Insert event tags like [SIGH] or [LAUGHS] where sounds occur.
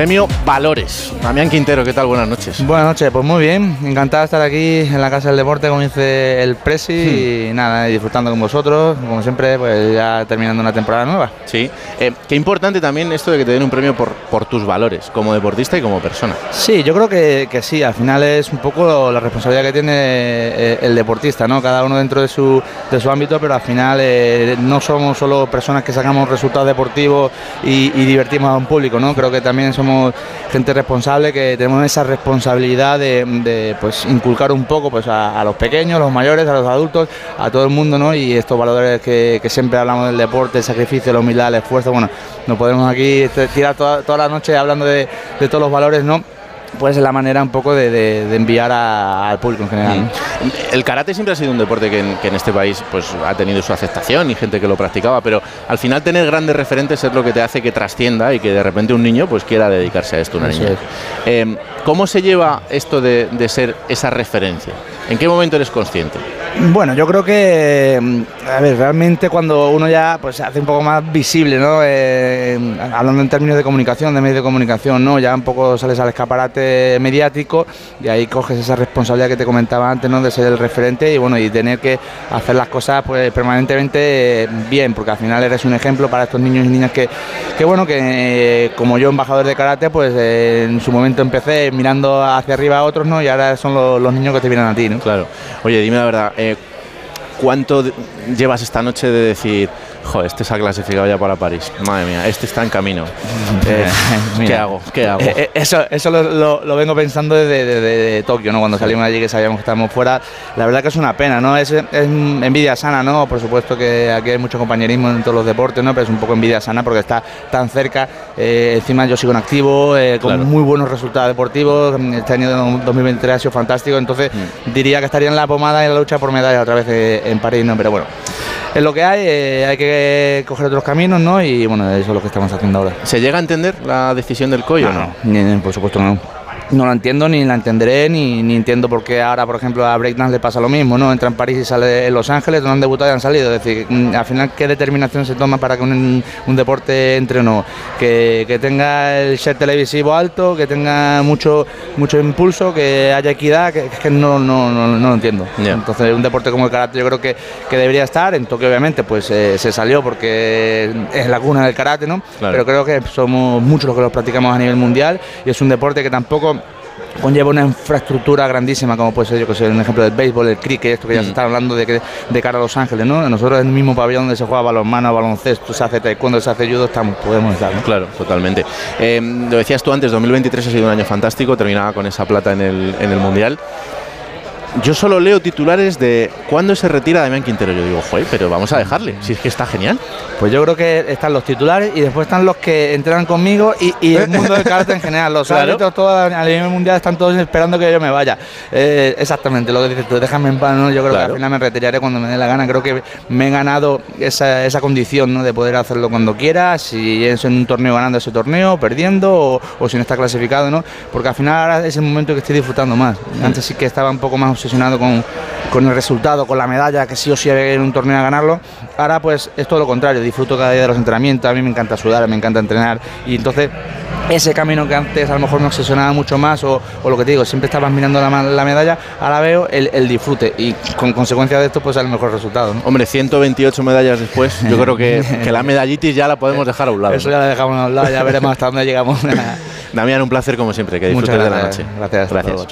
Premio Valores. Damián Quintero, ¿qué tal? Buenas noches. Buenas noches, pues muy bien. Encantado de estar aquí en la Casa del Deporte, como dice el Presi, hmm. y nada, disfrutando con vosotros, como siempre, pues ya terminando una temporada nueva. Sí. Eh, qué importante también esto de que te den un premio por, por tus valores, como deportista y como persona. Sí, yo creo que, que sí, al final es un poco la responsabilidad que tiene eh, el deportista, ¿no? Cada uno dentro de su, de su ámbito, pero al final eh, no somos solo personas que sacamos resultados deportivos y, y divertimos a un público, ¿no? Creo que también somos gente responsable, que tenemos esa responsabilidad de, pues, inculcar un poco pues, a, los pequeños, a los mayores, a los adultos, a todo el mundo, ¿no? Y estos valores que, siempre hablamos del deporte, el sacrificio, la humildad, el esfuerzo, bueno, no podemos aquí tirar toda, toda la noche hablando de, de todos los valores, ¿no? Pues es la manera un poco de, enviar al público en general. El karate siempre ha sido un deporte que en, este país pues, ha tenido su aceptación y gente que lo practicaba, pero al final tener grandes referentes es lo que te hace que trascienda y que de repente un niño pues quiera dedicarse a esto, una niña. Eh, ¿Cómo se lleva esto de, de ser esa referencia? ¿En qué momento eres consciente? Bueno, yo creo que, mm, a ver, realmente cuando uno ya pues, se hace un poco más visible, ¿no? Eh, hablando en términos de comunicación, de medios de comunicación, ¿no? Ya un poco sales al escaparate mediático y ahí coges esa responsabilidad que te comentaba antes, ¿no? De ser el referente y bueno, y tener que hacer las cosas pues permanentemente bien, porque al final eres un ejemplo para estos niños y niñas que, que bueno, que eh, como yo, embajador de karate, pues eh, en su momento empecé mirando hacia arriba a otros, ¿no? Y ahora son los, los niños que te vienen a ti, ¿no? Claro. Oye, dime la verdad, eh, ¿cuánto llevas esta noche de decir, joder, este se ha clasificado ya para París. Madre mía, este está en camino. [LAUGHS] Eh, [LAUGHS] ¿Qué hago? ¿Qué hago? Eh, eh, eso eso lo, vengo pensando desde, Tokio, ¿no? Cuando salimos allí que sabíamos que estábamos fuera. La verdad que es una pena, ¿no? Es, envidia sana, ¿no? Por supuesto que aquí hay mucho compañerismo en todos los deportes, ¿no? Pero es un poco envidia sana porque está tan cerca. encima yo sigo en activo, con muy buenos resultados deportivos. Este año 2023 ha sido fantástico. Entonces mm. diría que estaría en la pomada en la lucha por medalla otra vez en París, ¿no? Pero bueno es lo que hay, eh, hay que coger otros caminos, ¿no? Y bueno, eso es lo que estamos haciendo ahora. ¿Se llega a entender la decisión del COI o no? no? por supuesto no no la entiendo ni la entenderé ni, ni, entiendo por qué ahora por ejemplo a Breakdance le pasa lo mismo no entra en París y sale en Los Ángeles donde han debutado y han salido. Es decir mm, al final qué determinación se toma para que un, un deporte entre o no que, que, tenga el share televisivo alto que tenga mucho mucho impulso que haya equidad que, que no, no, no, no, lo entiendo. Entonces un deporte como el karate yo creo que, que debería estar. En Tokio obviamente pues eh, se salió porque es la cuna del karate no pero creo que somos muchos los que lo practicamos a nivel mundial y es un deporte que tampoco conlleva una infraestructura grandísima, como puede ser, yo que sé, un ejemplo del béisbol, el cricket, esto que ya se mm. está hablando de, que, de cara a Los Ángeles, ¿no? Nosotros en el mismo pabellón donde se juega balonmano, baloncesto, se hace taekwondo, se hace judo, estamos, podemos estar, Claro, totalmente. Eh, lo decías tú antes, 2023 ha sido un año fantástico, terminaba con esa plata en el, en el Mundial yo solo leo titulares de cuándo se retira Damián Quintero. Yo digo, joder, pero vamos a dejarle, si es que está genial. Pues yo creo que están los titulares y después están los que entrenan conmigo y, el [LAUGHS] mundo del karate en general. Los árbitros todos a nivel mundial están todos esperando que yo me vaya. Eh, exactamente, lo que dices tú, déjame en paz, ¿no? Yo creo que al final me retiraré cuando me dé la gana. Creo que me he ganado esa, esa condición ¿no? de poder hacerlo cuando quiera, si es en un torneo ganando ese torneo, perdiendo o, si no está clasificado, ¿no? Porque al final ahora es el momento que estoy disfrutando más. Antes sí que estaba un poco más obsesionado con, con, el resultado, con la medalla, que sí o sí había en un torneo a ganarlo. Ahora pues es todo lo contrario, disfruto cada día de los entrenamientos, a mí me encanta sudar, me encanta entrenar y entonces ese camino que antes a lo mejor me obsesionaba mucho más o, lo que te digo, siempre estabas mirando la, la medalla, ahora veo el, disfrute y con consecuencia de esto pues el mejor resultado. Hombre, 128 medallas después, yo creo que, [LAUGHS] que, la medallitis ya la podemos dejar a un lado. Eso ya la dejamos a un lado, ya veremos hasta dónde llegamos. [LAUGHS] Damián, un placer como siempre, que disfrutes de la noche. Gracias. Gracias.